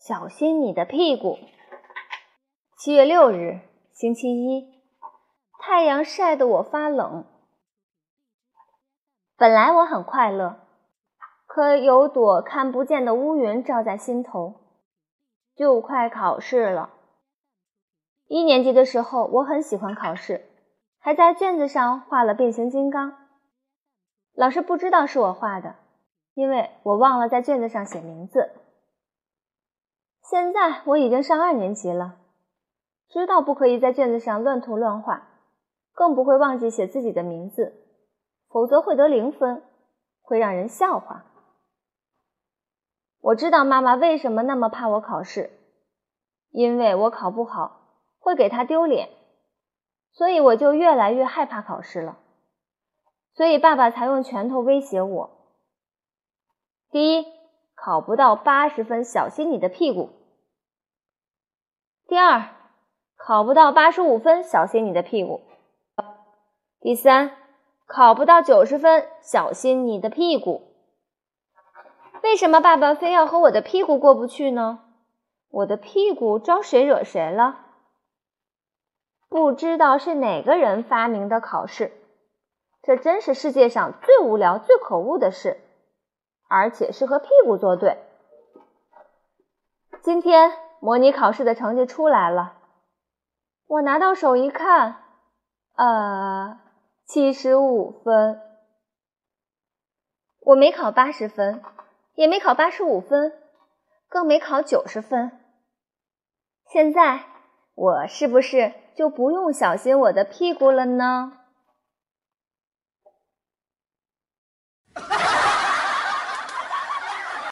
小心你的屁股。七月六日，星期一，太阳晒得我发冷。本来我很快乐，可有朵看不见的乌云罩在心头。就快考试了。一年级的时候，我很喜欢考试，还在卷子上画了变形金刚。老师不知道是我画的，因为我忘了在卷子上写名字。现在我已经上二年级了，知道不可以在卷子上乱涂乱画，更不会忘记写自己的名字，否则会得零分，会让人笑话。我知道妈妈为什么那么怕我考试，因为我考不好会给她丢脸，所以我就越来越害怕考试了。所以爸爸才用拳头威胁我：第一，考不到八十分，小心你的屁股；第二，考不到八十五分，小心你的屁股；第三，考不到九十分，小心你的屁股。为什么爸爸非要和我的屁股过不去呢？我的屁股招谁惹谁了？不知道是哪个人发明的考试，这真是世界上最无聊、最可恶的事，而且是和屁股作对。今天模拟考试的成绩出来了，我拿到手一看，呃，七十五分，我没考八十分。也没考八十五分，更没考九十分。现在我是不是就不用小心我的屁股了呢？